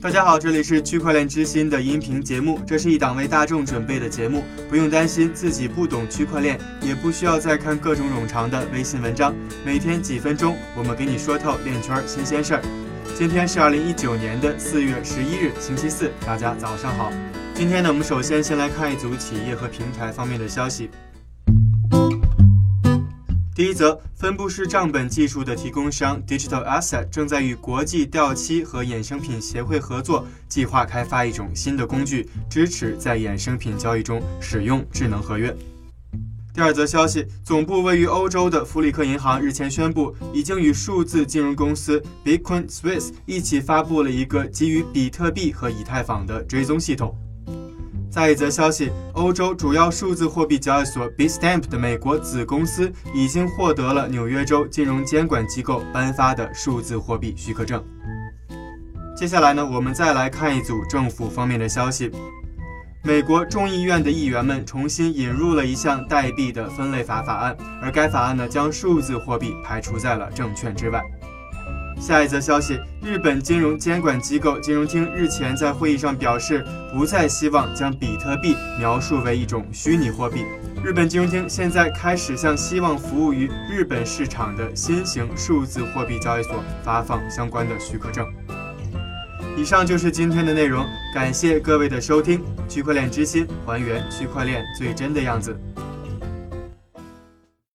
大家好，这里是区块链之心的音频节目，这是一档为大众准备的节目，不用担心自己不懂区块链，也不需要再看各种冗长的微信文章，每天几分钟，我们给你说透链圈新鲜事儿。今天是二零一九年的四月十一日，星期四，大家早上好。今天呢，我们首先先来看一组企业和平台方面的消息。第一则，分布式账本技术的提供商 Digital Asset 正在与国际掉期和衍生品协会合作，计划开发一种新的工具，支持在衍生品交易中使用智能合约。第二则消息，总部位于欧洲的弗里克银行日前宣布，已经与数字金融公司 Bitcoin Swiss 一起发布了一个基于比特币和以太坊的追踪系统。再一则消息，欧洲主要数字货币交易所 Bitstamp 的美国子公司已经获得了纽约州金融监管机构颁发的数字货币许可证。接下来呢，我们再来看一组政府方面的消息。美国众议院的议员们重新引入了一项代币的分类法法案，而该法案呢，将数字货币排除在了证券之外。下一则消息，日本金融监管机构金融厅日前在会议上表示，不再希望将比特币描述为一种虚拟货币。日本金融厅现在开始向希望服务于日本市场的新型数字货币交易所发放相关的许可证。以上就是今天的内容，感谢各位的收听。区块链之心，还原区块链最真的样子。